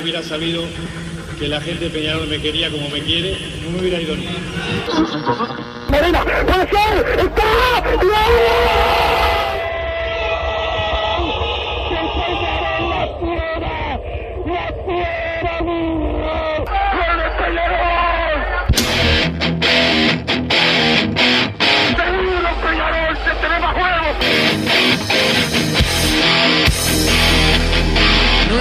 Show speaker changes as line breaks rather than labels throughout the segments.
Hubiera sabido que la gente de Peñarol me quería como me quiere, no me hubiera ido ni.
Morena, puede ser, está,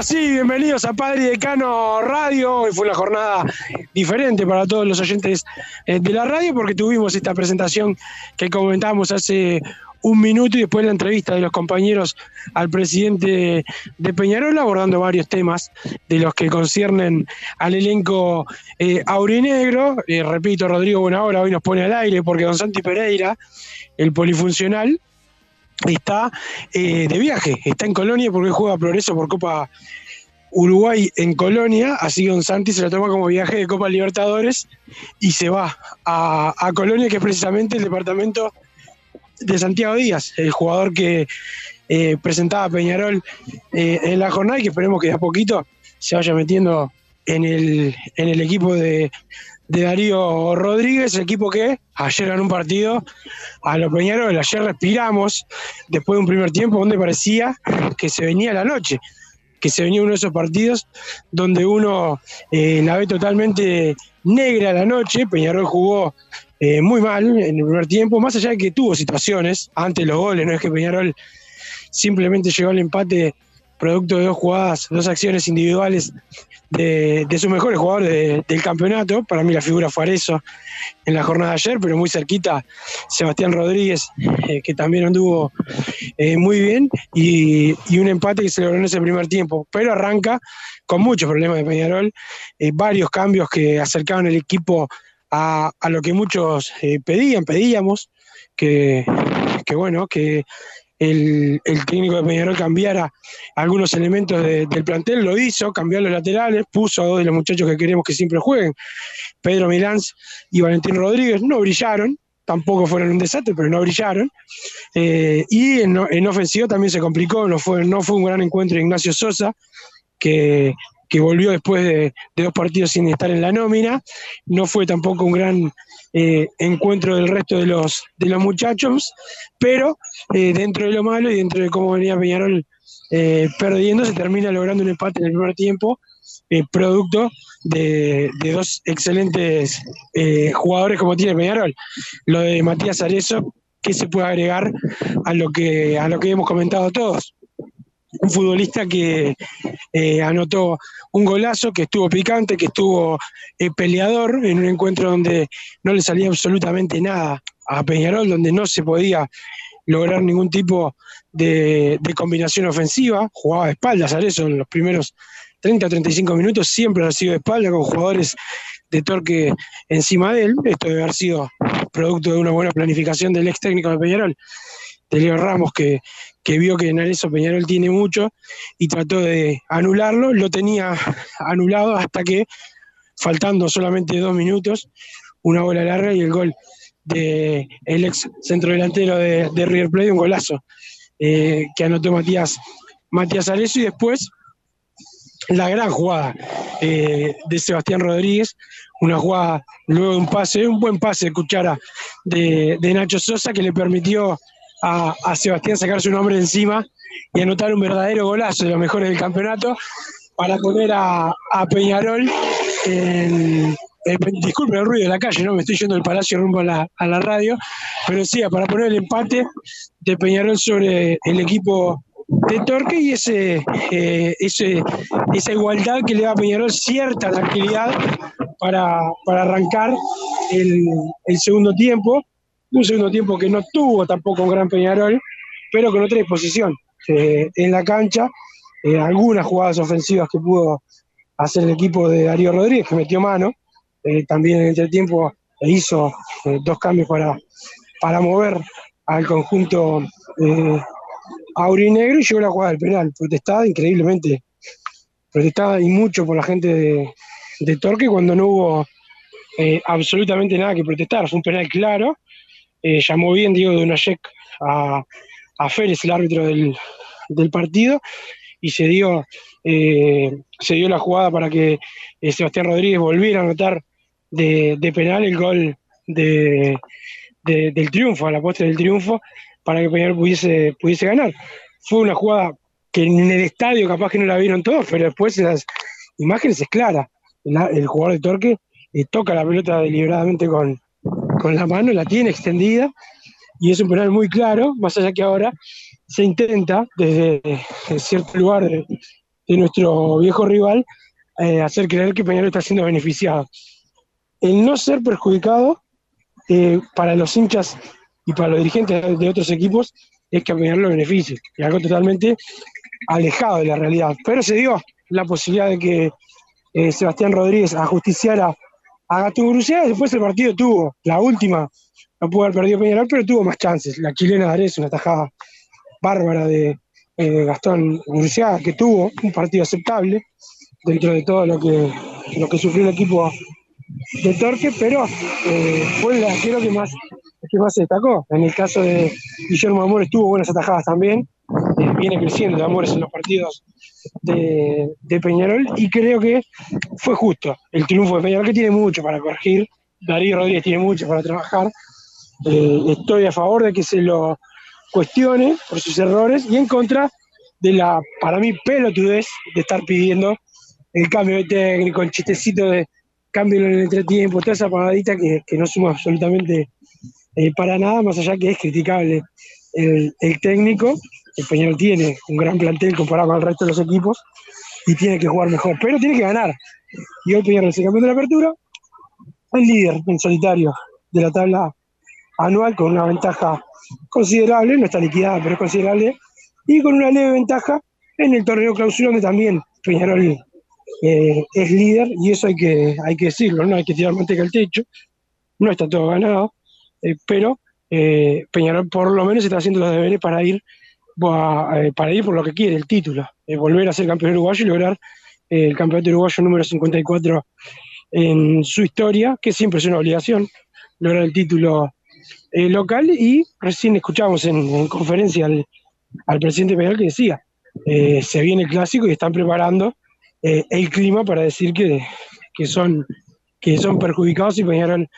Ahora sí, bienvenidos a Padre Decano Radio. Hoy fue una jornada diferente para todos los oyentes eh, de la radio porque tuvimos esta presentación que comentábamos hace un minuto y después la entrevista de los compañeros al presidente de Peñarol abordando varios temas de los que conciernen al elenco eh, aurinegro. Eh, repito, Rodrigo Buenahora hoy nos pone al aire porque Don Santi Pereira, el polifuncional, está eh, de viaje, está en Colonia porque juega Progreso por Copa Uruguay en Colonia, así que Santi se lo toma como viaje de Copa Libertadores y se va a, a Colonia, que es precisamente el departamento de Santiago Díaz, el jugador que eh, presentaba Peñarol eh, en la jornada y que esperemos que de a poquito se vaya metiendo en el, en el equipo de, de Darío Rodríguez, equipo que ayer ganó un partido a los Peñarol, ayer respiramos después de un primer tiempo donde parecía que se venía la noche, que se venía uno de esos partidos donde uno eh, la ve totalmente negra la noche, Peñarol jugó eh, muy mal en el primer tiempo, más allá de que tuvo situaciones antes de los goles, no es que Peñarol simplemente llegó al empate producto de dos jugadas, dos acciones individuales de, de sus mejores jugadores de- del campeonato. Para mí la figura fue Arezo en la jornada de ayer, pero muy cerquita Sebastián Rodríguez, eh, que también anduvo eh, muy bien, y, un empate que se logró en ese primer tiempo. Pero arranca con muchos problemas de Peñarol, eh, varios cambios que acercaban el equipo a, lo que muchos pedían, pedíamos, que bueno, que el, técnico de Peñarol cambiara algunos elementos de- del plantel, lo hizo, cambió los laterales, puso a dos de los muchachos que queremos que siempre jueguen, Pedro Milán y Valentín Rodríguez, no brillaron, tampoco fueron un desastre, pero no brillaron. Eh, y en, en ofensivo también se complicó, no fue, no fue un gran encuentro de Ignacio Sosa, que, que volvió después de, de dos partidos sin estar en la nómina, no fue tampoco un gran eh, encuentro del resto de los, de los muchachos, pero eh, dentro de lo malo y dentro de cómo venía Peñarol eh, perdiendo, se termina logrando un empate en el primer tiempo, eh, producto de, dos excelentes eh, jugadores como tiene Peñarol. Lo de Matías Arezo, ¿qué se puede agregar a lo que, a lo que hemos comentado todos? Un futbolista que eh, anotó un golazo, que estuvo picante, que estuvo eh, peleador en un encuentro donde no le salía absolutamente nada a Peñarol, donde no se podía lograr ningún tipo de, combinación ofensiva, jugaba de espaldas, Arezo en los primeros 30 o 35 minutos. Siempre ha sido de espalda con jugadores de torque encima de él. Esto debe haber sido producto de una buena planificación del ex técnico de Peñarol, de Leo Ramos, que, que vio que en Peñarol tiene mucho y trató de anularlo. Lo tenía anulado hasta que, faltando solamente dos minutos, una bola larga y el gol de el ex centrodelantero de, de River Plate, un golazo eh, que anotó Matías, Matías y después la gran jugada eh, de Sebastián Rodríguez, una jugada luego de un pase, un buen pase de cuchara de, de Nacho Sosa que le permitió a, a Sebastián sacar su nombre encima y anotar un verdadero golazo de los mejores del campeonato para poner a, a Peñarol en, eh, disculpen el ruido de la calle, ¿no? Me estoy yendo del palacio rumbo a la, a la radio, pero sí, para poner el empate de Peñarol sobre el equipo de Torque y ese, eh, ese, esa igualdad que le da a Peñarol cierta tranquilidad para, para arrancar el, el segundo tiempo. Un segundo tiempo que no tuvo tampoco un gran Peñarol, pero con otra disposición eh, en la cancha. eh, algunas jugadas ofensivas que pudo hacer el equipo de Darío Rodríguez, que metió mano. eh, también en el entretiempo hizo eh, dos cambios para, para mover al conjunto aurinegro y llegó la jugada del penal, protestada increíblemente, protestada y mucho por la gente de, Torque cuando no hubo absolutamente nada que protestar, fue un penal claro, eh, llamó bien Diego Donayek a, a Férez, el árbitro del, del partido, y se dio, eh, se dio la jugada para que eh, Sebastián Rodríguez volviera a anotar de, de penal el gol de, de- del triunfo, a la postre del triunfo, para que Peñarol pudiese, pudiese ganar. Fue una jugada que en el estadio capaz que no la vieron todos, pero después las imágenes es clara. La- el jugador de Torque toca la pelota deliberadamente con, con la mano, la tiene extendida y es un penal muy claro, más allá que ahora se intenta desde cierto lugar de, nuestro viejo rival eh, hacer creer que Peñarol está siendo beneficiado. El no ser perjudicado eh, para los hinchas y para los dirigentes de, de otros equipos es que a Peñarol lo beneficie, y algo totalmente alejado de la realidad. Pero se dio la posibilidad de que eh, Sebastián Rodríguez ajusticiara a Gato Grucea, después el partido tuvo la última, no pudo haber perdido Peñarol, pero tuvo más chances. La chilena de Ares, una tajada bárbara de eh, Gastón Grucea, que tuvo un partido aceptable dentro de todo lo que, lo que sufrió el equipo de Torque, pero eh, fue el arquero que más, que más se destacó. En el caso de Guillermo Amores tuvo buenas atajadas también, viene creciendo Amores en los partidos de, Peñarol y creo que fue justo el triunfo de Peñarol, que tiene mucho para corregir. Darío Rodríguez tiene mucho para trabajar. Eh, estoy a favor de que se lo cuestione por sus errores y en contra de la, para mí, pelotudez de estar pidiendo el cambio de técnico, el chistecito de cambio en el entretiempo, toda esa pagadita que, que no suma absolutamente eh, para nada, más allá que es criticable el, el técnico. El Peñarol tiene un gran plantel comparado con el resto de los equipos y tiene que jugar mejor, pero tiene que ganar. Y hoy Peñarol se campeón de la apertura, el líder en solitario de la tabla anual con una ventaja considerable, no está liquidada, pero es considerable, y con una leve ventaja en el torneo clausura, donde también Peñarol eh, es líder, y eso hay que, hay que decirlo, no hay que tirar manteca al techo, no está todo ganado, eh, pero eh, Peñarol por lo menos está haciendo los deberes para ir, eh, para ir por lo que quiere, el título, eh, volver a ser campeón uruguayo y lograr eh, el campeonato uruguayo número 54 en su historia, que siempre es una obligación, lograr el título local y recién escuchamos en, en conferencia al, presidente Peñarol que decía, se viene el clásico y están preparando el clima para decir que, que, son, que son perjudicados y Peñarol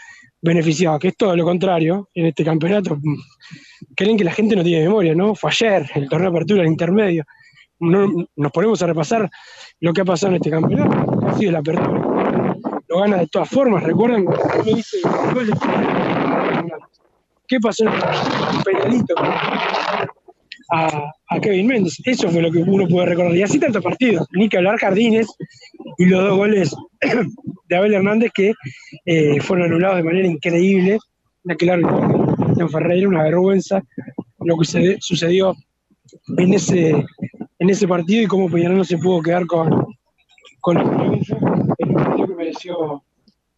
beneficiados, que es todo lo contrario en este campeonato. Creen que la gente no tiene memoria, ¿no? Fue ayer, el torneo de apertura, el intermedio. No, nos ponemos a repasar lo que ha pasado en este campeonato, ha sido la apertura. Lo gana de todas formas, recuerdan ¿Qué pasó en el penalito a, a Kevin Méndez? Eso fue lo que uno puede recordar. Y así tantos partidos. Ni que hablar Jardines y los dos goles de Abel Hernández que eh, fueron anulados de manera increíble. En aquel árbitro, Ferreira, una vergüenza lo que se- sucedió en ese, en ese partido y cómo Peñarol no se pudo quedar con, con el un partido que mereció,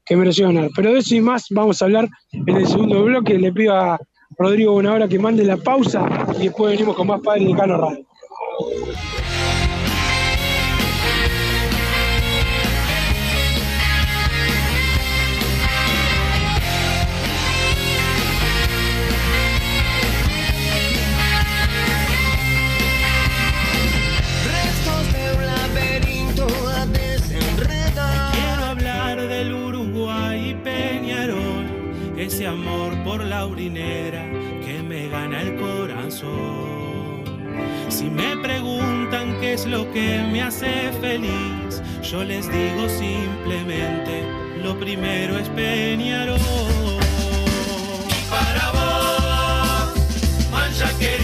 que mereció ganar. Pero de eso y más vamos a hablar en el segundo bloque. Le pido a Rodrigo Bonahora que mande la pausa y después venimos con más Padre de Cano Radio.
Es lo que me hace feliz, yo les digo simplemente, lo primero es Peñarol. Y para vos, mancha querido,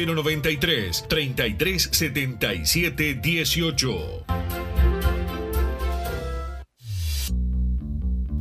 093 3377 18.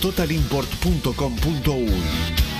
www.totalimport.com.uy.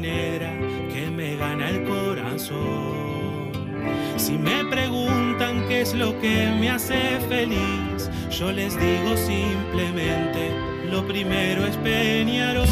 Que me gana el corazón. Si me preguntan qué es lo que me hace feliz, yo les digo simplemente, lo primero es Peñarol.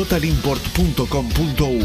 www.totalimport.com.uy.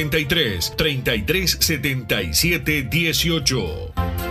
093 33 77 18.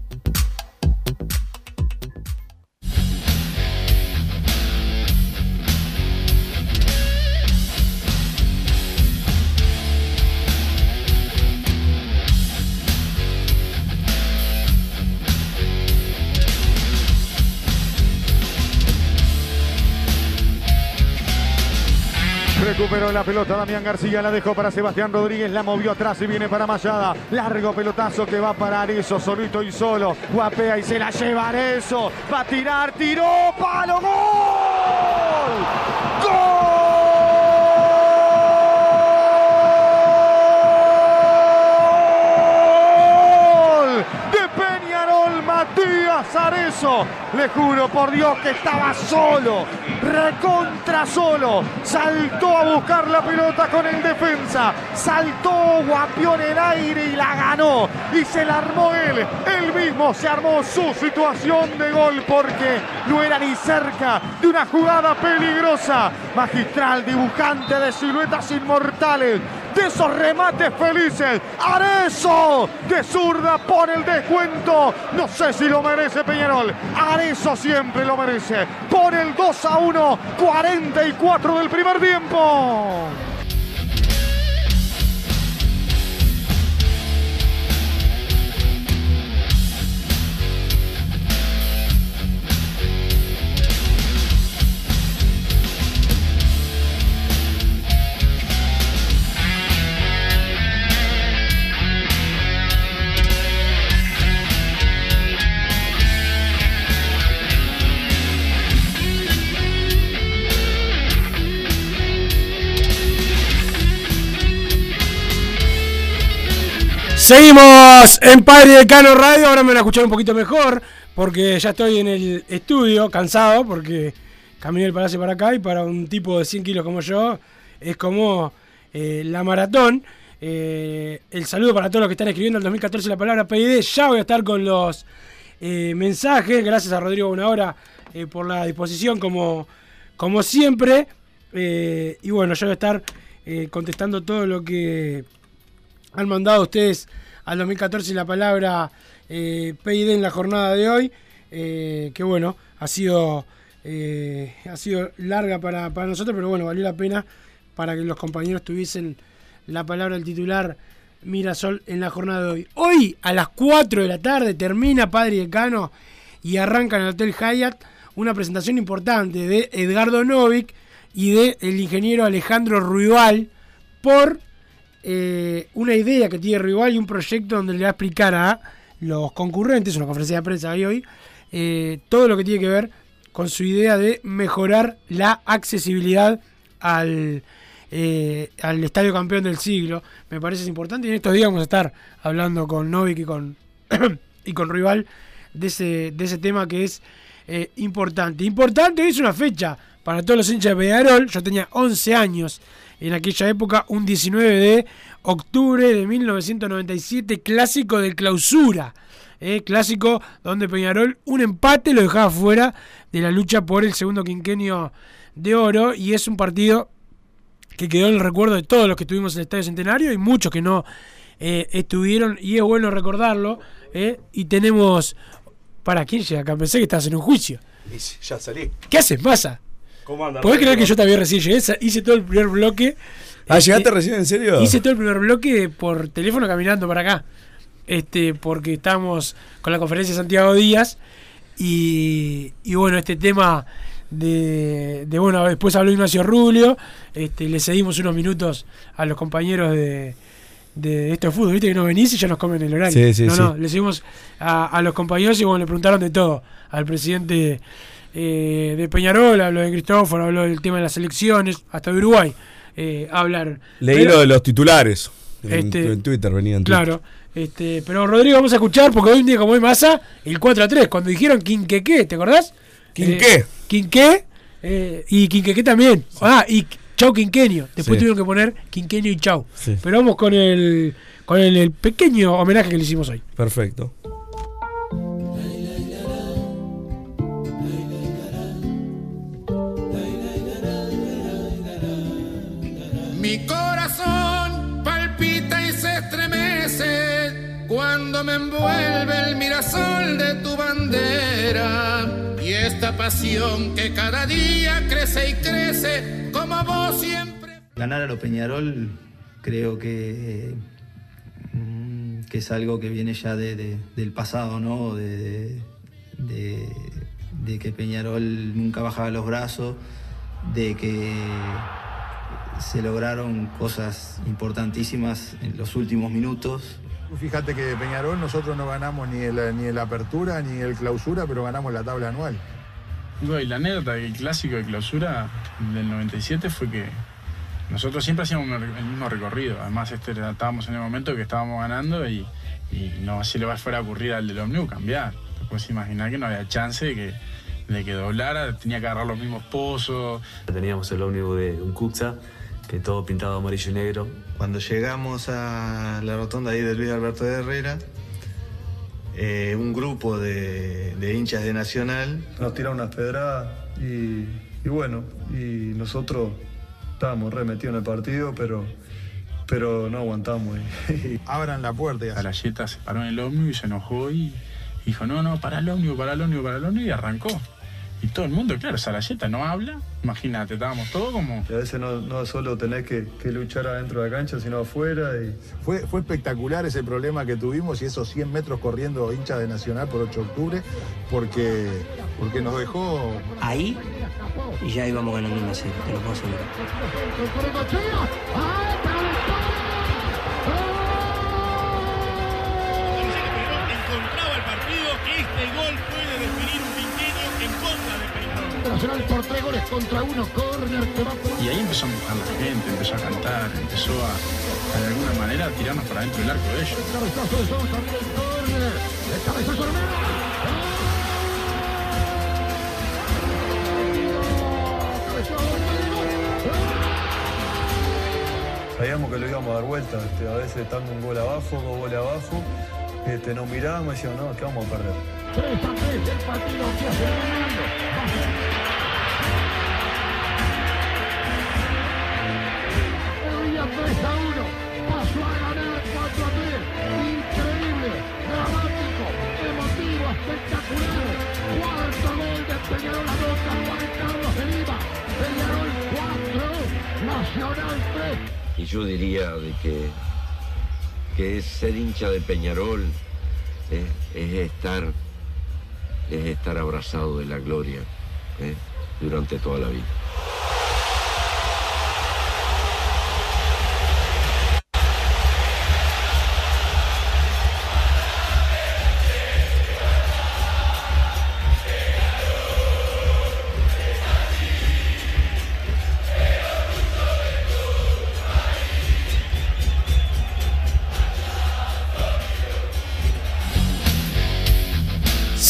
Recuperó la pelota Damián García, la dejó para Sebastián Rodríguez, la movió atrás y viene para Mayada. Largo pelotazo que va para Arezo, solito y solo. Guapea y se la lleva Arezo. Va a tirar, tiró, palo, gol. ¡Gol! De Peñarol, Le juro por Dios que estaba solo, recontra solo. Saltó a buscar la pelota con el defensa. Saltó, guapió en aire y la ganó. Y se la armó él. Él mismo se armó su situación de gol porque no era ni cerca de una jugada peligrosa. Magistral, dibujante de siluetas inmortales de esos remates felices. Arezo de zurda por el descuento. No sé si lo merece Peñarol. Arezo siempre lo merece. Por el 2 a 1, 44 del primer tiempo.
Seguimos en Padre de Cano Radio. Ahora me van a escuchar un poquito mejor porque ya estoy en el estudio, cansado, porque caminé el palacio para acá y para un tipo de 100 kilos como yo es como eh, la maratón. Eh, el saludo para todos los que están escribiendo el 2014 la palabra PID. Ya voy a estar con los eh, mensajes. Gracias a Rodrigo Una Hora por la disposición, como, como siempre. y bueno, yo voy a estar contestando todo lo que han mandado ustedes al 2014 la palabra eh, PID en la jornada de hoy, eh, que bueno, ha sido, eh, ha sido larga para, para, nosotros, pero bueno, valió la pena para que los compañeros tuviesen la palabra del titular Mirasol en la jornada de hoy. Hoy a las 4 de la tarde termina Padre y y arranca en el Hotel Hyatt una presentación importante de Edgardo Novik y de ingeniero Alejandro Ruibal por eh, una idea que tiene Rival y un proyecto donde le va a explicar a los concurrentes, una conferencia de prensa de hoy, eh, todo lo que tiene que ver con su idea de mejorar la accesibilidad al, eh, al estadio campeón del siglo. Me parece importante y en estos días vamos a estar hablando con Novik y con, y con Rival de ese, de ese tema que es importante. Importante es una fecha para todos los hinchas de Peñarol. Yo tenía 11 años en aquella época, un 19 de octubre de 1997, clásico de clausura. Eh, clásico donde Peñarol un empate lo dejaba fuera de la lucha por el segundo quinquenio de oro y es un partido que quedó en el recuerdo de todos los que estuvimos en el Estadio Centenario y muchos que no eh, estuvieron y es bueno recordarlo eh, y tenemos para quién llega acá pensé que estás en un juicio
ya salí
¿qué haces pasa?
¿Cómo andas?
¿Podés creer que yo también recién llegué? Hice todo el primer bloque.
Ah, ¿llegaste este, recién en serio?
Hice todo el primer bloque por teléfono caminando para acá. Este, porque estamos con la conferencia de Santiago Díaz. Y, y bueno, este tema de, de, bueno, después habló Ignacio Rubio. Este, le cedimos unos minutos a los compañeros de, de esto de fútbol, viste que no venís y ya nos comen el horario.
Sí, sí,
no,
sí.
no, le seguimos a, a, los compañeros y bueno, le preguntaron de todo al presidente eh, de Peñarol, habló de Cristóforo, habló del tema de las elecciones, hasta de Uruguay eh, hablar.
Leí
pero,
lo de los titulares. En,
Este,
en Twitter venían.
Claro. Este, pero Rodrigo, vamos a escuchar, porque hoy un día como hoy masa, el 4 a 3, cuando dijeron Quinqueque, ¿te acordás?
Quinqué.
Eh, Quinqué eh, y Quinqueque también. Ah, y Chau Quinquenio. Después
Sí.
tuvieron que poner Quinquenio y Chau.
Sí.
Pero vamos con el con el, el pequeño homenaje que le hicimos hoy.
Perfecto.
Mi corazón palpita y se estremece cuando me envuelve el mirasol de tu bandera. Y esta pasión que cada día crece y crece como vos siempre.
Ganar a los Peñarol creo que, mm, que es algo que viene ya de- de- del pasado, ¿no? De- de que Peñarol nunca bajaba los brazos, de que se lograron cosas importantísimas en los últimos minutos.
Fíjate que de Peñarol nosotros no ganamos ni el, ni el apertura ni el clausura, pero ganamos la tabla anual.
Y la anécdota del clásico de clausura del 97 fue que nosotros siempre hacíamos el mismo recorrido. Además, este, estábamos en el momento que estábamos ganando y, y no si le va fuera a ocurrir al del Omniu cambiar. Te puedes imaginar que no había chance de que, de que doblara, tenía que agarrar los mismos pozos.
Teníamos el ómnibus de un Cuxa, que todo pintado amarillo y negro.
Cuando llegamos a la rotonda ahí de Luis Alberto de Herrera, eh, un grupo de, de hinchas de Nacional
nos tiraron unas pedradas y, y bueno, y nosotros estábamos re metidos en el partido, pero, pero no aguantamos.
Abran la puerta.
A la Yeta se paró en el ómnibus y se enojó y dijo, no, no, para el ómnibus, para el ómnibus, para el ómnibus y arrancó. Y todo el mundo, claro, Salayeta no habla. Imagínate, estábamos todos como.
Y a veces no, no solo tenés que, que, luchar adentro de la cancha, sino afuera. Y...
Fue, fue espectacular ese problema que tuvimos y esos 100 metros corriendo hincha de Nacional por 8 de octubre, porque, porque nos dejó.
Ahí y ya íbamos ganando una serie, te lo puedo asegurar.
Nacional por tres goles contra uno, córner que va por...
Y ahí empezó a buscar la gente, empezó a cantar, empezó a, a de alguna manera, a tirarnos para adentro del arco de ellos.
El cabezazo de Sosa, el córner, el cabezazo de
Sabíamos que lo íbamos a dar vuelta, este, a veces estando un gol abajo, dos goles abajo, este, nos mirábamos y decíamos, no, que vamos a perder.
3 a 3 el partido que hace.
Y yo diría de que, que es ser hincha de Peñarol eh, es estar es estar abrazado de la gloria eh, durante toda la vida.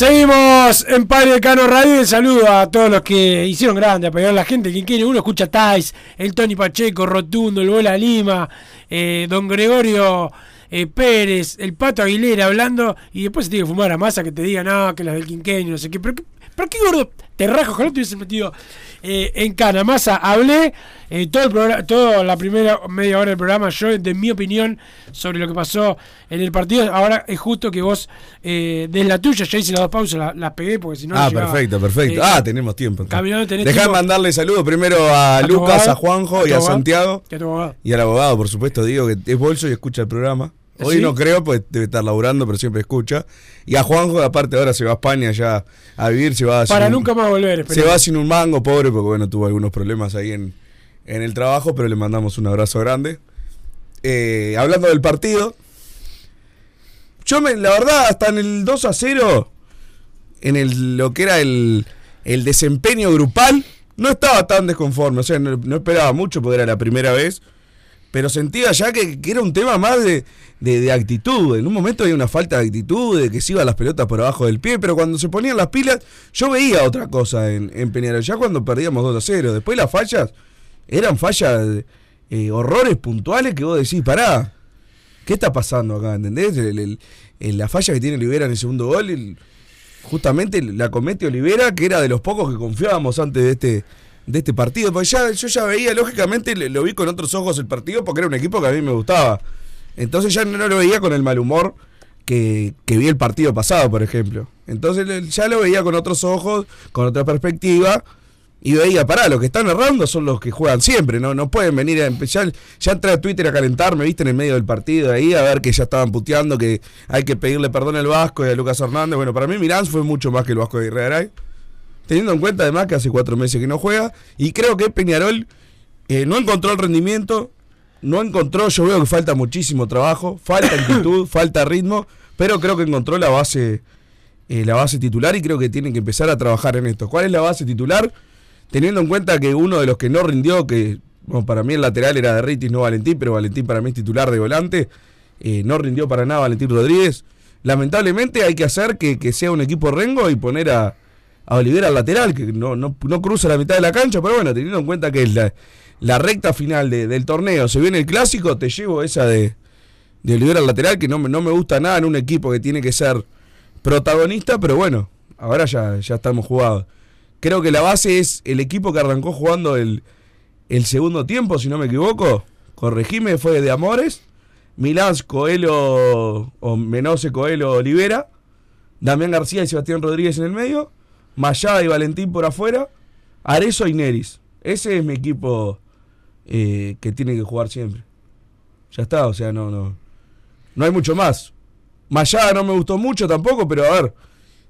Seguimos en Padre Cano Radio el saludo a todos los que hicieron grande, apoyaron a la gente. Quien quiere, uno escucha Tais, el Tony Pacheco, Rotundo, el Bola Lima, eh, Don Gregorio eh, Pérez, el Pato Aguilera hablando y después se tiene que fumar a masa que te diga, no, que las del quinqueño, no sé qué. Pero, pero qué gordo, te rajo, ojalá te hubiese metido eh, en cana. Masa, hablé eh, todo el programa, toda la primera media hora del programa, yo de mi opinión sobre lo que pasó en el partido. Ahora es justo que vos eh, des la tuya, ya hice las dos pausas, la- las pegué porque si no.
ah,
llegaba.
perfecto, perfecto.
Eh,
ah, tenemos tiempo.
Caminando tenés
Dejá de mandarle saludos primero a,
¿A tu
Lucas,
abogado?
a Juanjo
¿A
y a
abogado?
Santiago.
¿Y a tu abogado?
Y al abogado, por supuesto, digo que es bolso y escucha el programa. Hoy
¿Sí?
no creo, pues debe estar laburando, pero siempre escucha. Y a Juanjo, aparte, ahora se va a España ya a vivir, se va
Para
sin-
nunca más volver,
Se va sin un mango, pobre, porque bueno, tuvo algunos problemas ahí en, en el trabajo, pero le mandamos un abrazo grande. Eh, hablando del partido, yo me, la verdad, hasta en el 2 a 0, en el, lo que era el, el desempeño grupal, no estaba tan desconforme. O sea, no, no esperaba mucho porque era la primera vez. Pero sentía ya que, era un tema más de, de- actitud. En un momento había una falta de actitud, de que se iban las pelotas por abajo del pie, pero cuando se ponían las pilas, yo veía otra cosa en, en Peñarol. Ya cuando perdíamos 2 a 0. Después las fallas eran fallas, eh, horrores puntuales que vos decís, pará, ¿qué está pasando acá? ¿Entendés? El- la falla que tiene Olivera en el segundo gol, justamente la comete Olivera, que era de los pocos que confiábamos antes de este de este partido, porque ya, yo ya veía, lógicamente lo vi con otros ojos el partido porque era un equipo que a mí me gustaba. Entonces ya no lo veía con el mal humor que, que vi el partido pasado, por ejemplo. Entonces ya lo veía con otros ojos, con otra perspectiva. Y veía, pará, los que están errando son los que juegan siempre, ¿no? No pueden venir a empezar. Ya entré a Twitter a calentarme, viste, en el medio del partido ahí, a ver que ya estaban puteando, que hay que pedirle perdón al Vasco y a Lucas Hernández. Bueno, para mí Mirán fue mucho más que el Vasco de Guerrero. Teniendo en cuenta además que hace cuatro meses que no juega. Y creo que Peñarol Eh, no encontró el rendimiento, no encontró, yo veo que falta muchísimo trabajo, falta actitud, falta ritmo, pero creo que encontró la base, eh, la base titular y creo que tienen que empezar a trabajar en esto. ¿Cuál es la base titular? Teniendo en cuenta que uno de los que no rindió, que bueno, para mí el lateral era de Ritis, no Valentín, pero Valentín para mí es titular de volante, eh, no rindió para nada Valentín Rodríguez. Lamentablemente hay que hacer que, que sea un equipo rengo y poner a, a Olivera al lateral, que no, no, no cruza la mitad de la cancha, pero bueno, teniendo en cuenta que es la, la recta final de- del torneo, se viene el clásico, te llevo esa de, de Olivera al lateral, que no, me- no me gusta nada en un equipo que tiene que ser protagonista, pero bueno, ahora ya, ya estamos jugados. Creo que la base es el equipo que arrancó jugando el, el segundo tiempo, si no me equivoco. Corregime, fue de Amores. Milán, Coelho, o Menose, Coelho, Olivera. Damián García y Sebastián Rodríguez en el medio. Mayada y Valentín por afuera. Arezo y Neris. Ese es mi equipo eh, que tiene que jugar siempre. Ya está, o sea, no, no. No hay mucho más. Mayada no me gustó mucho tampoco, pero a ver.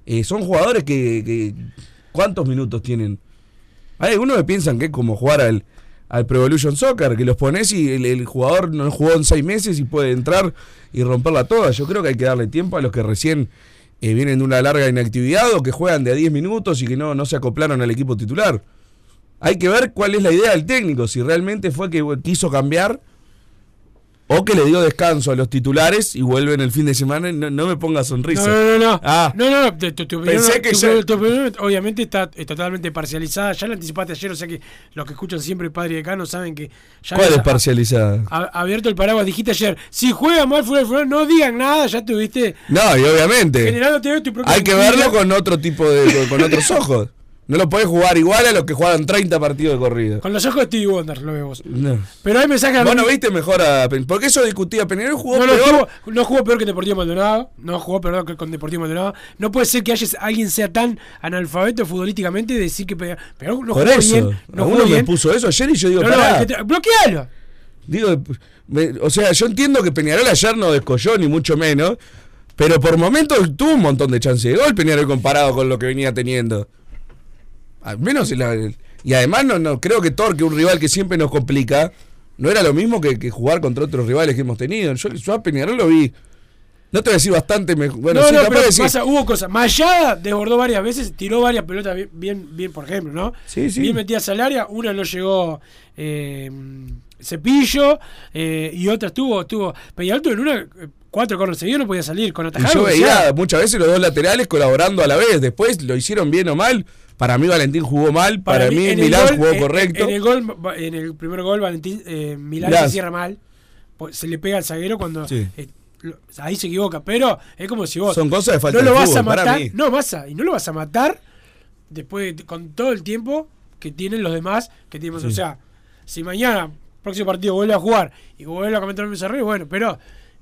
eh, son jugadores que, ¿Cuántos minutos tienen? Hay algunos que piensan que es como jugar al, al Pro Evolution Soccer, que los pones y el, el jugador no jugó en seis meses y puede entrar y romperla toda. Yo creo que hay que darle tiempo a los que recién eh, vienen de una larga inactividad o que juegan de a 10 minutos y que no, no se acoplaron al equipo titular. Hay que ver cuál es la idea del técnico, si realmente fue que quiso cambiar o que le dio descanso a los titulares y vuelven el fin de semana y no, no me ponga sonrisa.
No, no, no.
Ah.
No, no, no. Tu, tu- tu opinión,
Pensé que ya-
tu opinión, obviamente está, totalmente parcializada. Ya la anticipaste ayer, o sea que los que escuchan siempre Padre de Cano saben que ya
¿Cuál es parcializada?
a- abierto el paraguas. Dijiste ayer, si juega mal fuera fuera, no digan nada, ya tuviste
No, y obviamente.
generándote tu propia
Hay que verlo con otro tipo de. con otros ojos. No lo podés jugar igual a los que juegan 30 partidos de corrido.
Con los ojos de Stevie Wonder lo vemos.
No.
Pero hay mensajes
Vos no viste mejor a. Pen- Porque eso discutía. Peñarol jugó
No,
peor.
jugó, no jugó peor que Deportivo Maldonado. No jugó peor que con Deportivo Maldonado. No puede ser que haya, alguien sea tan analfabeto futbolísticamente de decir que Pe- Peñarol no
Por
jugó
eso.
bien. No
a
jugó
uno me
bien.
puso eso ayer y yo digo,
No,
pará.
bloquealo.
Digo, me- o sea, yo entiendo que Peñarol ayer no descolló, ni mucho menos. Pero por momentos tuvo un montón de chances de gol Peñarol comparado con lo que venía teniendo. Al menos en la- y además no, no creo que Torque, un rival que siempre nos complica, no era lo mismo que, que jugar contra otros rivales que hemos tenido. Yo, yo a Peñarol lo vi. No te voy a decir bastante mejor. Bueno,
no,
sí,
no,
capaz
pero
de decir-
pasa, hubo cosas. Mayada desbordó varias veces, tiró varias pelotas bien, bien, bien, por ejemplo, ¿no?
Sí, sí.
Bien metidas al área, una no llegó eh, Cepillo eh, y otra estuvo, estuvo. Peñarol tuvo en una, cuatro corners seguidos, no podía salir con
Y
atajar.
yo
o
veía muchas veces los dos laterales colaborando a la vez. Después lo hicieron bien o mal. Para mí Valentín jugó mal. Para, mí,
en el
Milán
gol,
jugó
en-
correcto.
En el, gol, en el primer gol, Valentín eh, Milán se cierra mal. pues, Se le pega al zaguero cuando.
Sí.
eh, ahí se equivoca. Pero es como si vos.
Son cosas de falta
no lo vas a
para
matar.
mí.
No, masa. Y no lo vas a matar después de- con todo el tiempo que tienen los demás. que tenemos
Sí.
O sea, si mañana, próximo partido, vuelve a jugar y vuelve a cometer un desarrollo, bueno, pero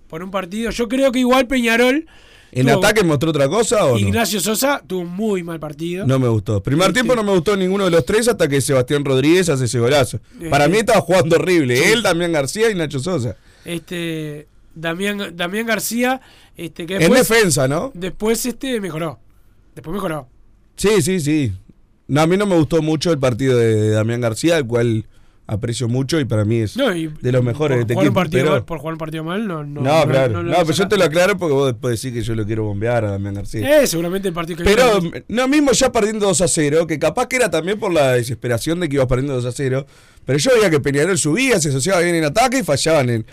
por un partido, yo creo que igual Peñarol.
¿En
tuvo-
ataque mostró otra cosa o no?
Ignacio Sosa tuvo un muy mal partido.
No me gustó. Primer
Este-
tiempo no me gustó ninguno de los tres hasta que Sebastián Rodríguez hace ese golazo.
Eh,
Para mí estaba jugando horrible.
sí.
Él, Damián García y Nacho Sosa.
este Damián, Damián García este que
En defensa, ¿no?
después este mejoró después mejoró
Sí, sí, sí. No, a mí no me gustó mucho el partido de, de Damián García, el cual aprecio mucho y para mí es
No, y
de los mejores
por
de este
jugar un
equipo.
partido
pero-
mal, por jugar un partido mal no no,
No, claro. No,
lo
pero yo te lo aclaro porque vos después decís que yo lo quiero bombear a Damián García.
eh, seguramente el partido que
Pero
viene-
no mismo ya perdiendo 2 a 0, que capaz que era también por la desesperación de que ibas perdiendo 2 a 0. Pero yo veía que Peñarol subía, se asociaba bien en ataque y fallaban en,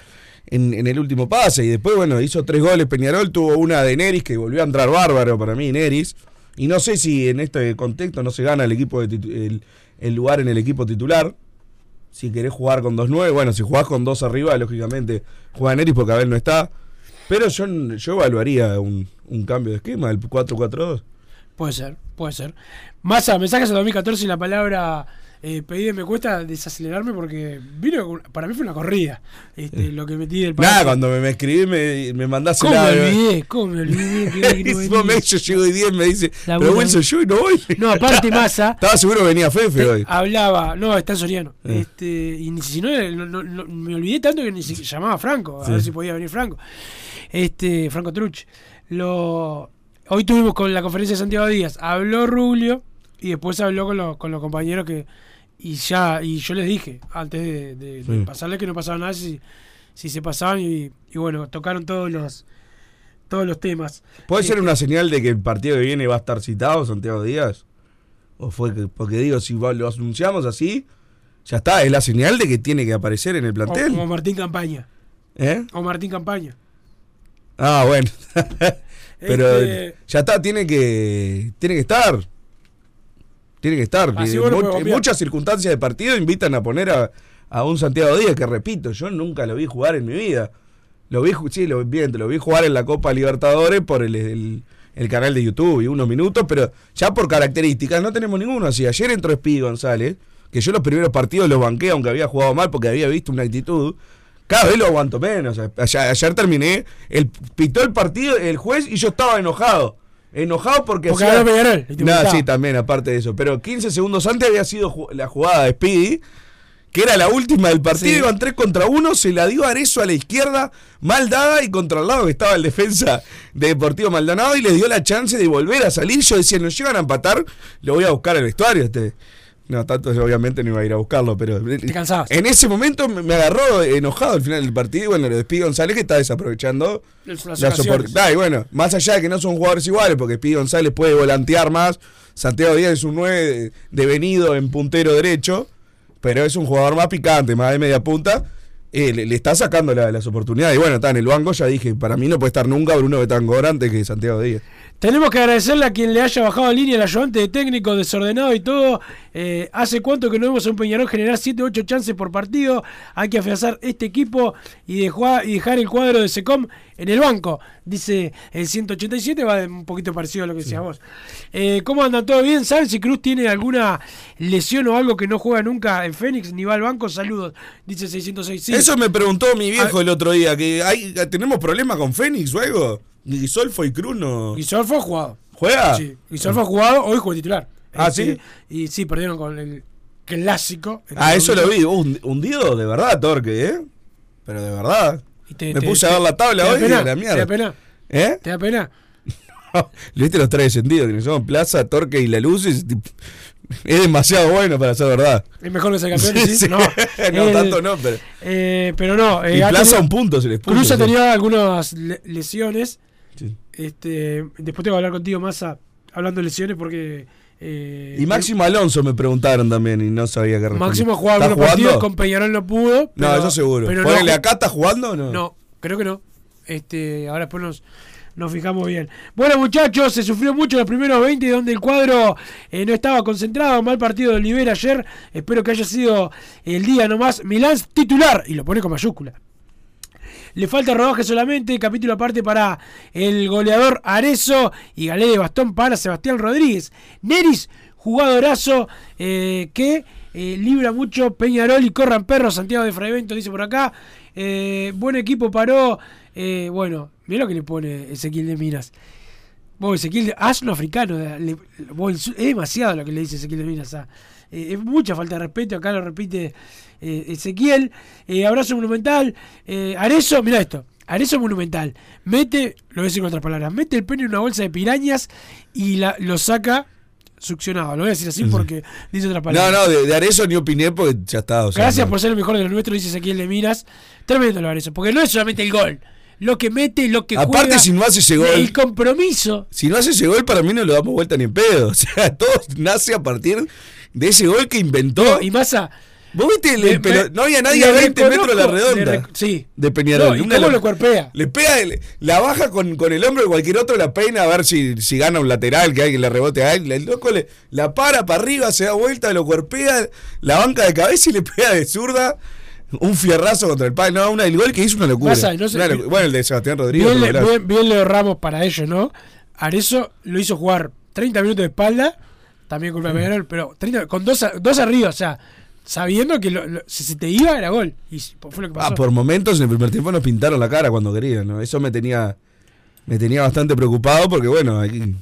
en, en el último pase. Y después, bueno, hizo tres goles Peñarol, tuvo una de Neris que volvió a entrar bárbaro para mí, Neris. Y no sé si en este contexto no se gana el equipo de el, el lugar en el equipo titular. Si querés jugar con 2-9, bueno, si jugás con dos arriba, lógicamente juega Neris porque Abel no está. Pero yo, yo evaluaría un, un cambio de esquema, el 4-4-2.
puede ser puede ser Massa mensajes al 2014 y la palabra eh, pedida me cuesta desacelerarme porque vino para mí fue una corrida este, lo que metí del
Nada, cuando me, me escribí me, me mandás
¿Cómo
el
me olvidé? ¿Cómo me olvidé? que- no
Y
venía?
me- yo llego hoy 10 me dice,
La
pero Wilson, yo hoy no voy.
No, aparte Massa
Estaba seguro que venía Fefe
Te-
hoy.
Hablaba, no, está en Soriano.
Eh.
Este, y ni si no, no- no- no- me olvidé tanto que ni siquiera llamaba a Franco, a
Sí.
ver si podía venir Franco. Este, Franco Truch. Lo, hoy tuvimos con la conferencia de Santiago Díaz, habló Rubio y después habló con, los- con los compañeros que, y ya, y yo les dije antes de, de- de
Sí.
pasarles que no pasaba nada si, si se pasaban y, y bueno, tocaron todos los todos los temas.
¿Puede
Eh,
ser una señal de que el partido que viene va a estar citado, Santiago Díaz? ¿O fue que, porque digo, si lo anunciamos así, ya está, es la señal de que tiene que aparecer en el plantel?
o Martín Campaña.
¿Eh?
O Martín Campaña.
Ah, bueno. Pero
Este-
ya está, tiene que tiene que estar. Tiene que estar.
Podés
en muchas circunstancias de partido invitan a poner a, a un Santiago Díaz, que repito, yo nunca lo vi jugar en mi vida. Lo vi, sí, lo, bien, lo vi jugar en la Copa Libertadores por el, el- el canal de YouTube y unos minutos, pero ya por características no tenemos ninguno así. Ayer entró Speedy González, que yo los primeros partidos los banqué, aunque había jugado mal porque había visto una actitud. Cada vez lo aguanto menos. Ayer, ayer terminé, el, pitó el partido el juez y yo estaba enojado. Enojado porque...
Porque
hacía- Nah, sí, también, aparte de eso. Pero 15 segundos antes había sido ju- la jugada de Speedy, que era la última del partido.
Sí.
Iban 3 contra 1, se la dio Arezo a la izquierda, mal dada, y contra el lado que estaba el defensa de Deportivo Maldonado, y le dio la chance de volver a salir. Yo decía, nos llegan a empatar, lo voy a buscar al vestuario. Este. No, tanto yo obviamente no iba a ir a buscarlo, pero.
Te cansabas.
En ese momento me agarró enojado al final del partido. Y bueno, lo despido González que está desaprovechando
Las
la
ocasiones.
soporte- y bueno, más allá de que no son jugadores iguales, porque Speedy González puede volantear más. Santiago Díaz es un 9 devenido en puntero derecho, pero es un jugador más picante, más de media punta. eh, le, le está sacando la- las oportunidades. Y bueno, está en el banco, ya dije, para mí no puede estar nunca Bruno Betangor antes que Santiago Díaz.
Tenemos que agradecerle a quien le haya bajado línea el ayudante de técnico, desordenado y todo. Eh, ¿Hace cuánto que no vemos a un Peñarol generar 7 8 chances por partido? Hay que afianzar este equipo y, y dejar el cuadro de Secom en el banco. Dice el 187, va un poquito parecido a lo que decías vos. Eh, ¿Cómo andan? ¿Todo bien? ¿Saben si Cruz tiene alguna lesión o algo que no juega nunca en Fénix ni va al banco? Saludos, dice 606. Sí.
Eso me preguntó mi viejo
Ah.
el otro día, que hay, tenemos problemas con Fénix o algo. Guisolfo y Cruz no.
Guisolfo ha jugado.
¿Juega?
Sí, Guisolfo ha jugado, hoy juega titular.
Ah,
Este,
¿sí?
Y sí, perdieron con el clásico.
Ah, eso lo vi. Un- hundido de verdad, Torque, ¿eh? Pero de verdad. me puse a ver la tabla
¿te da
hoy y la mierda.
¿Te da pena?
¿Eh?
¿Te da pena?
¿Le viste los tres descendidos? Que son Plaza, Torque y La Luz. Es, demasiado bueno para ser verdad.
Es mejor que ser campeón,
Sí.
No,
No, tanto no, pero.
Eh, pero no. eh,
Y Plaza un punto se les puso,
Cruz ha tenido algunas le- lesiones. Este, después tengo que hablar contigo más a- hablando de lesiones porque. eh,
Y Máximo Alonso me preguntaron también y no sabía qué responder.
Máximo
¿Está
algunos partidos,
jugando?
con Peñarol no pudo.
No, eso seguro.
pero
Ponele,
no,
¿acá está jugando o no?
No, creo que no. Este, ahora después nos, nos fijamos bien. Bueno, muchachos, se sufrió mucho los primeros 20 donde el cuadro eh, no estaba concentrado. Mal partido de Olivera ayer. Espero que haya sido el día nomás. Milán titular. Y lo pone con mayúscula. Le falta rodaje solamente, capítulo aparte para el goleador Arezo y galé de bastón para Sebastián Rodríguez. Neris, jugadorazo eh, que eh, libra mucho Peñarol y corran perros. Santiago de Fraivento dice por acá. Eh, buen equipo paró. bueno, mira lo que le pone Ezequiel de Minas. Vos, Ezequiel, de, asno africano. le- vos es demasiado lo que le dice Ezequiel de Minas. ah. Eh, es mucha falta de respeto. Acá lo repite eh, Ezequiel. Eh, abrazo monumental. Arezo, mira esto. Arezo monumental. Mete, lo voy a decir con otras palabras, mete el pene en una bolsa de pirañas y la, lo saca succionado. Lo voy a decir así porque dice otra
No,
palabra.
no, de, de Arezzo ni opiné porque ya está. o sea,
Gracias
no.
por ser el mejor de los nuestros, dice Ezequiel de Minas. Tremendo lo Arezo. Porque no es solamente el gol. Lo que mete, lo que
Aparte,
juega,
si no hace ese gol-
El compromiso.
Si no hace ese gol, para mí no lo damos vuelta ni en pedo. O sea, todo nace a partir de ese gol que inventó.
y Massa.
¿Vos viste? el- el
me-
no había nadie a 20 metros de la redonda.
le sí.
De Peñarol.
No, ¿y cómo lo cuerpea?
Le pega, el- la baja con, con el hombro de cualquier otro, la peina a ver si, si gana un lateral, que alguien le rebote a él. El loco le, la para para arriba, se da vuelta, lo cuerpea, la banca de cabeza y le pega de zurda. Un fierrazo contra el palo. No, una, el gol que hizo una locura.
Massa, no sé-
Una locura. bueno, el de Sebastián Rodríguez.
Bien, le- bien, bien Leo Ramos para ellos, ¿no? Arezo lo hizo jugar 30 minutos de espalda, también culpa de
Mm.
Peñarol, pero 30 con dos, dos arriba, o sea, sabiendo que lo- lo- si se te iba era gol. Y fue lo que pasó.
Ah, por momentos en el primer tiempo nos pintaron la cara cuando querían, ¿no? Eso me tenía me tenía bastante preocupado porque, bueno, aquí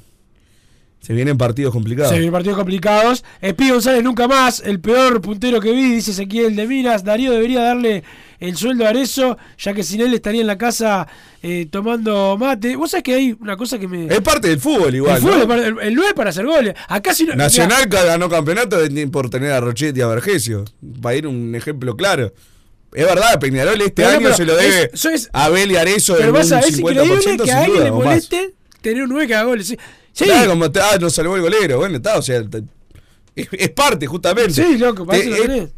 Se vienen partidos complicados.
Se vienen partidos complicados. Espí González nunca más, el peor puntero que vi, dice Ezequiel de Miras. Darío debería darle el sueldo a Arezo, ya que sin él estaría en la casa eh, tomando mate. Vos sabés que hay una cosa que me.
Es parte del fútbol igual.
el, fútbol el, el 9 para hacer goles. Acá si no.
Nacional ganó campeonato por tener a Rochetti y a Vergesio. Va a ir un ejemplo claro. Es verdad, Peñarol este
Pero
año
pero
se lo debe
es-
a Abel y Arezo
Pero
en
vas a
50%
increíble que a alguien le moleste tener un 9 que haga goles. Sí. Sí.
Claro, como te- ah, nos salvó el golero. Bueno, está, o sea, te- es, es parte justamente.
Sí, loco, para
Te-
eso lo tenés.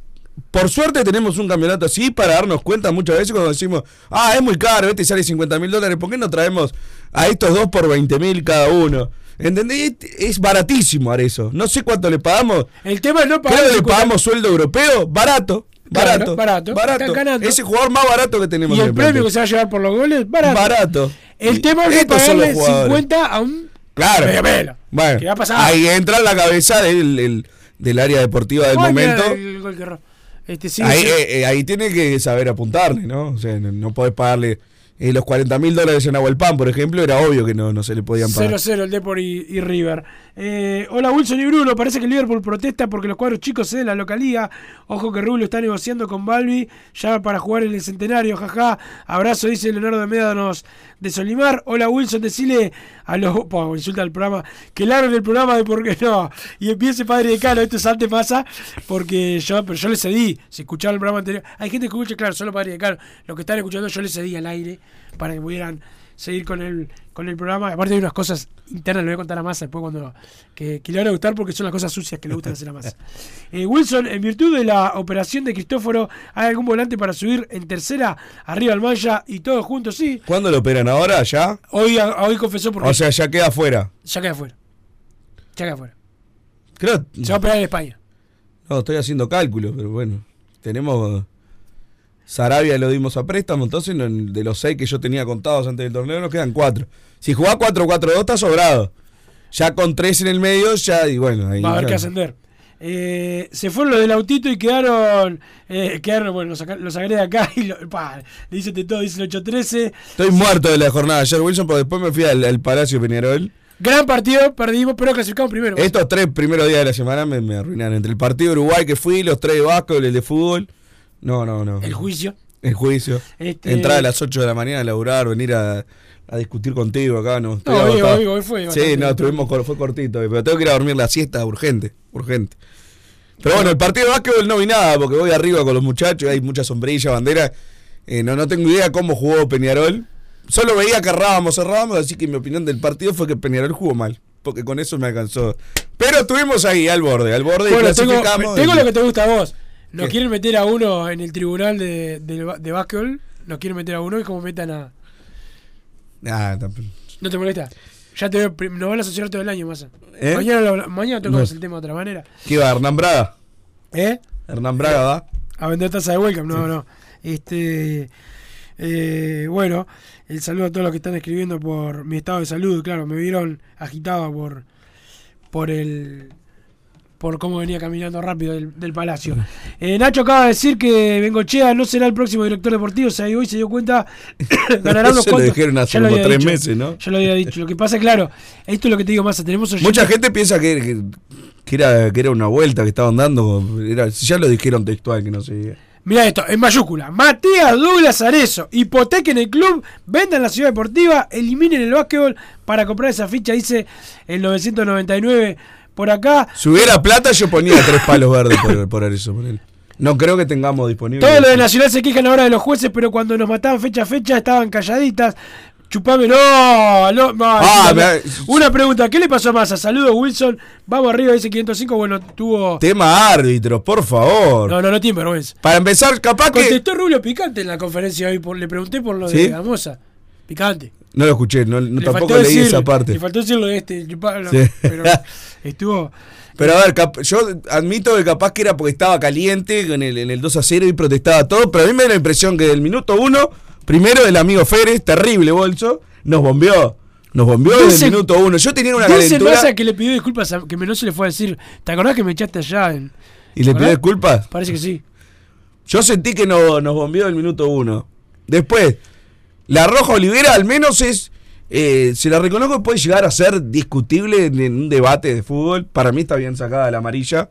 por suerte tenemos un campeonato así para darnos cuenta muchas veces cuando decimos, ah, es muy caro, este sale 50 mil dólares, ¿por qué no traemos a estos dos por 20 mil cada uno? ¿Entendés? Es baratísimo Arezo. No sé cuánto le pagamos.
El tema es no pagar.
Creo que le
50
pagamos sueldo europeo, barato.
Claro,
Barato,
barato. Ganando.
Ese jugador más barato que tenemos
Y el premio que se va a llevar por los goles, barato.
Barato.
El
Y
tema es no pagarle
jugadores.
50 a un
Claro. Bueno,
¿Qué va a pasar?
ahí entra en la cabeza del, el- del área deportiva del momento.
el. Este, sí,
ahí,
sí.
eh, eh, ahí tiene que saber apuntarle, ¿no? O sea, no, no podés pagarle eh, los 40 mil dólares en Pan, por ejemplo, era obvio que no, no se le podían pagar.
0-0 el Depor y, y River. Eh, hola Wilson y Bruno, parece que Liverpool protesta porque los cuadros chicos ceden la localía. Ojo que Rubio está negociando con Balbi ya para jugar en el centenario, jaja. Abrazo, dice Leonardo de Médanos de Solimar. Hola Wilson, decile a los... Insulta al programa. Que larguen el programa de por qué no. Y empiece Padre de Cano, esto es antes pasa, porque yo, pero yo le cedí. Si escuchaban el programa anterior, hay gente que escucha, claro, solo Padre de Cano. Lo que están escuchando yo le cedí al aire para que pudieran seguir con el, con el programa. Aparte hay unas cosas internas, le voy a contar a Massa después cuando que, que le van a gustar porque son las cosas sucias que le gustan hacer a Massa. Eh, Wilson, en virtud de la operación de Cristóforo, ¿hay algún volante para subir en tercera arriba al Maya y todos juntos? Sí.
¿Cuándo lo operan ahora? ¿Ya?
Hoy, hoy confesó porque
O sea, ya queda afuera.
ya queda afuera. Ya queda afuera.
Creo,
Se va a operar en España.
no, estoy haciendo cálculos, pero bueno. Tenemos. Sarabia lo dimos a préstamo, entonces de los seis que yo tenía contados antes del torneo nos quedan cuatro. Si jugás 4-4-2 está sobrado. Ya con tres en el medio, ya, y bueno, ahí.
Va a haber que ascender. Eh, se fueron los del autito y quedaron. eh, quedaron, bueno, los, los agregué acá y lo, pa, le dice todo, dice el 813.
Estoy muerto de la jornada ayer, Wilson, porque después me fui al, al Palacio Peñarol.
Gran partido, perdimos, pero clasificamos primero.
Estos tres primeros días de la semana me, me arruinaron. Entre el partido de Uruguay que fui, los tres de básquetbol, el de fútbol. No, no, no.
El juicio.
El juicio.
Este-
Entrar a las 8 de la mañana a laburar, venir a, a discutir contigo acá, no.
No, hoy-
agotado.
hoy- hoy fue
Sí, no, estuvimos, cor- fue cortito, pero tengo que ir a dormir la siesta urgente, urgente. Pero bueno, el partido de básquetbol no vi nada, porque voy arriba con los muchachos, hay mucha sombrilla, bandera. Eh, no, no tengo idea cómo jugó Peñarol. Solo veía que errábamos, cerrábamos, así que mi opinión del partido fue que Peñarol jugó mal, porque con eso me alcanzó. Pero estuvimos ahí, al borde, al borde y
tengo,
clasificamos.
tengo
y-
lo que te gusta a vos. Nos
¿Qué?
quieren meter a uno en el tribunal de, de, de básquetbol. Nos quieren meter a uno y como metan a.
Ah,
¿No te molesta? Ya te veo, nos van a asociar todo el año, Massa.
¿Eh?
Mañana, lo mañana tocamos
No.
el tema de otra manera.
¿Qué va, Hernán Braga?
¿Eh?
Hernán Braga va.
A vender taza de welcome, no, no. Este. eh, bueno, el saludo a todos los que están escribiendo por mi estado de salud. Claro, me vieron agitado por. por el. Por cómo venía caminando rápido del, del palacio. Eh, Nacho acaba de decir que Bengochea no será el próximo director deportivo. O sea, y hoy se dio cuenta. ganará unos
Eso lo dijeron hace como tres
dicho,
meses, ¿no?
Ya lo había dicho. Lo que pasa, claro, esto es lo que te digo más. Tenemos oyentes-
Mucha gente piensa que, que, que era, que era una vuelta que estaban dando. Era, ya lo dijeron textual que no sé.
Mira esto, en mayúscula. Matías Douglas Arezo. Hipotequen el club, vendan la ciudad deportiva, eliminen el básquetbol para comprar esa ficha, dice el 999 por acá.
Si hubiera plata, yo ponía tres palos verdes por, por eso. Por él. No creo que tengamos disponible.
Todo lo de Nacional se quejan ahora de los jueces, pero cuando nos mataban fecha a fecha estaban calladitas. Chupame, no, no, no,
Ah,
chupame.
me-
Una pregunta, ¿qué le pasó a Massa? Saludos, Wilson. Vamos arriba, dice 505. Bueno, tuvo.
Tema árbitros, por favor.
No, no, no tiene vergüenza.
Para empezar, capaz que.
Contestó Rubio Picante en la conferencia hoy. Por, le pregunté por lo
¿Sí?
de Gamosa. Picante.
No lo escuché, no, no- tampoco leí
decir-
esa parte.
Le faltó decirlo de este. chupalo,
Sí.
Pero estuvo.
Pero a ver, cap- yo admito que capaz que era porque estaba caliente en el, en el 2 a 0 y protestaba todo, pero a mí me da la impresión que del minuto 1, primero el amigo Férez, terrible bolso, nos bombeó. Nos bombeó desde el minuto 1. Yo tenía una calentura
que le pidió disculpas, a- que me no se le fue a decir. ¿Te acordás que me echaste allá? En,
y le pidió disculpas.
Parece que sí.
Yo sentí que no, nos bombeó el minuto 1. Después, la Roja Olivera al menos es eh, se la reconozco puede llegar a ser discutible en, un debate de fútbol. Para mí está bien sacada la amarilla.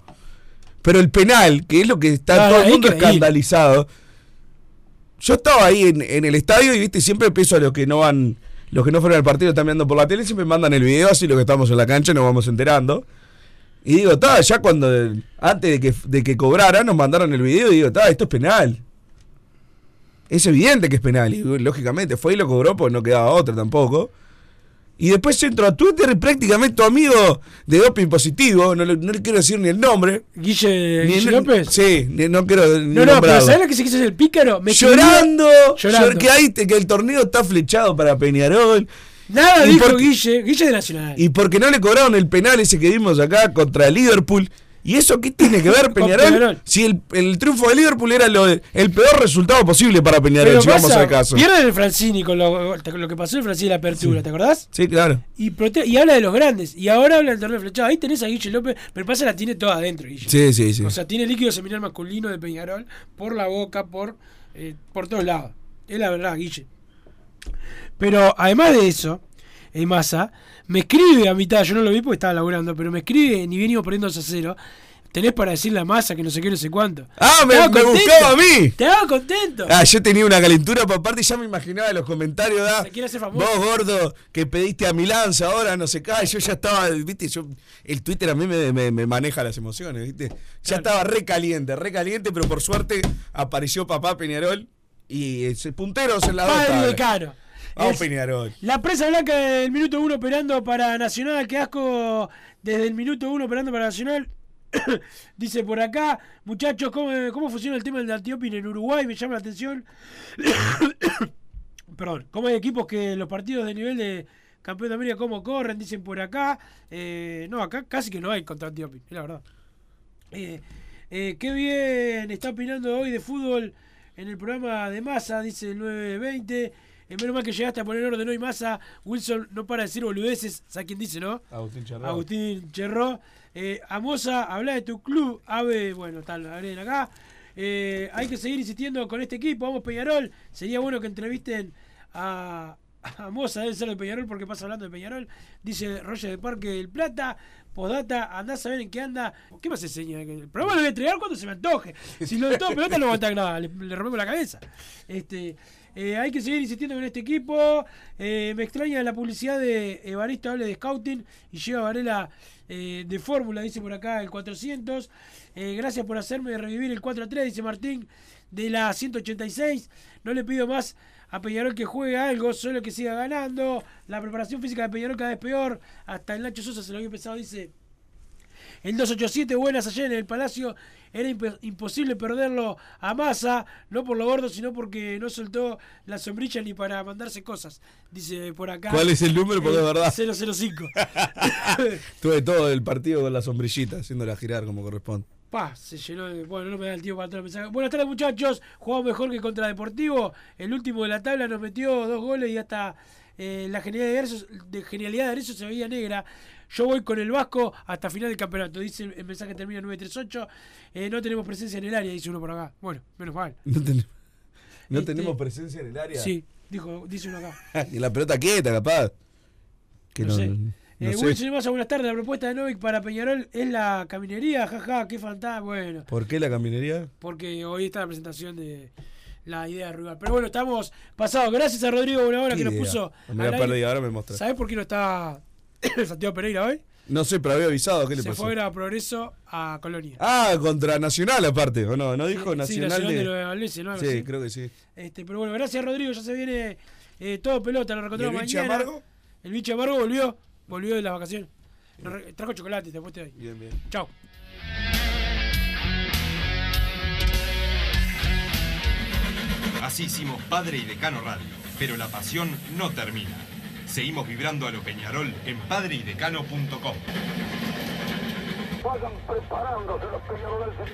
Pero el penal, que es lo que está todo el mundo escandalizado. Yo estaba ahí en, en el estadio y viste, siempre empiezo a los que no van, los que no fueron al partido están mirando por la tele, siempre mandan el video, así lo que estamos en la cancha nos vamos enterando. Y digo, está, ya cuando, antes de que, de que cobrara, nos mandaron el video y digo, está, esto es penal. Es evidente que es penal, y lógicamente fue y lo cobró porque no quedaba otra tampoco. Y después entro a Twitter y prácticamente tu amigo de doping positivo, no le, no le quiero decir ni el nombre.
Guille,
Ni
Guille
el-
López.
Sí, ni- no quiero ni
No, no, pero. ¿sabes lo que se quiso el pícaro? Me
llorando,
llorando.
llor- que, hay, que el torneo está flechado para Peñarol.
Nada
Y
dijo
porque-
Guille, Guille de Nacional.
Y porque no le cobraron el penal ese que vimos acá contra Liverpool. ¿Y eso qué tiene que ver, Peñarol?
Peñarol.
Si el, el triunfo de Liverpool era lo el peor resultado posible para Peñarol,
Pero
si vamos
pasa,
al caso.
Pierde el Francini con lo, que pasó el Francini la apertura, ¿te acordás?
Sí, claro.
Y, prote- y habla de los grandes. Y ahora habla del torneo flechado. Ahí tenés a Guille López, pero pasa la tiene toda adentro, Guille.
Sí, sí, sí.
O sea, tiene líquido seminal masculino de Peñarol por la boca, por, eh, por todos lados. Es la verdad, Guille. Pero además de eso, el Massa me escribe a mitad, yo no lo vi porque estaba laburando, pero me escribe, ni bien íbamos perdiendo 2 a 0. Tenés para decirle a Massa que no sé qué, no sé cuánto.
Ah, me, me buscaba a mí.
Te daba contento.
Ah, yo tenía una calentura, por aparte ya me imaginaba los comentarios, da,
hacer famoso.
vos gordo, que pediste a Milanza, ahora no se cae, yo ya estaba, viste, yo, el Twitter a mí me, me- me maneja las emociones, viste, ya estaba re caliente, re caliente, pero por suerte apareció papá Peñarol y eh, punteros en la
Padre de Cano.
Vamos
Es-
Peñarol.
La presa blanca del minuto uno operando para Nacional. Qué asco desde el minuto uno operando para Nacional. Dice por acá, muchachos, ¿cómo, cómo funciona el tema del antiopin en Uruguay? Me llama la atención. Perdón, ¿cómo hay equipos que los partidos de nivel de campeón de América, cómo corren? Dicen por acá. Eh, no, acá casi que no hay contra antiopin, es la verdad. Eh, eh, qué bien está opinando hoy de fútbol en el programa de Massa, dice el 920. Eh, menos mal que llegaste a poner orden hoy, Massa. Wilson no para de decir boludeces. ¿Sabes quién dice, no?
Agustín Cherró.
Agustín Cherró. Eh, Amosa, habla de tu club. Ave, bueno, tal, agreguen acá. Eh, hay que seguir insistiendo con este equipo. Vamos, Peñarol. Sería bueno que entrevisten a, a Moza, debe ser de Peñarol porque pasa hablando de Peñarol. Dice Roger de Parque del Plata. Podata, andás a ver en qué anda. ¿Qué más enseña? El programa lo voy a entregar cuando se me antoje. Si lo de todo pelota no aguanta nada, le, le rompemos la cabeza. Este, eh, hay que seguir insistiendo con este equipo. Eh, me extraña la publicidad de Evaristo hable de scouting y lleva Varela eh, de fórmula, dice por acá el 400. Eh, gracias por hacerme revivir el 4 a 3, dice Martín de la 186. No le pido más a Peñarol que juegue algo, solo que siga ganando. La preparación física de Peñarol cada vez peor. Hasta el Nacho Sosa se lo había empezado, dice. El 287, buenas ayer en el Palacio. Era imp- imposible perderlo a masa, no por lo gordo, sino porque no soltó la sombrilla ni para mandarse cosas. Dice por acá.
¿Cuál es el número? Porque es verdad.
005.
Tuve todo el partido con la sombrillita, haciéndola girar como corresponde.
Pa, se llenó de. Bueno, no me da el tiempo para todo el mensaje. Buenas tardes, muchachos. Jugamos mejor que contra Deportivo. El último de la tabla nos metió dos goles y hasta eh, la genialidad de Arezzo, de genialidad de Arezzo se veía negra. Yo voy con el Vasco hasta final del campeonato. Dice el mensaje termina 938. Eh, no tenemos presencia en el área, dice uno por acá. Bueno, menos mal.
No, ten- no
Este,
tenemos presencia en el área.
Sí, dijo, dice uno acá.
y la pelota quieta, capaz. Que
No
no,
sé.
no
Eh. Wilson Massa, buenas tardes. La propuesta de Novik para Peñarol es la caminería. Jaja, qué fantástico. Bueno.
¿Por qué la caminería?
porque hoy está la presentación de la idea de rival. Pero bueno, estamos pasados. Gracias a Rodrigo Buenahora
¿Qué
que nos
idea?
puso.
Me la perdí, ahora me mostrás.
¿Sabés por qué no está Santiago Pereira hoy?
No sé, pero había avisado. ¿Qué le
Se
pasó?
fue a Progreso a Colonia.
Ah, contra Nacional aparte, ¿o no? ¿No dijo
Sí,
Nacional,
Nacional
de...
de Nueva Valencia, ¿no? Algo
Sí, creo que sí.
Este, pero bueno, gracias Rodrigo. Ya se viene eh, todo pelota. Lo reencontramos
¿Y el
mañana.
amargo?
El bicho amargo volvió. Volvió de las vacaciones. Nos re- Trajo chocolate después te doy.
Bien, bien.
Chao.
Así hicimos Padre y Decano Radio, pero la pasión no termina. Seguimos vibrando a lo Peñarol en padreidecano.com.
Vayan preparándose los peñarolenses.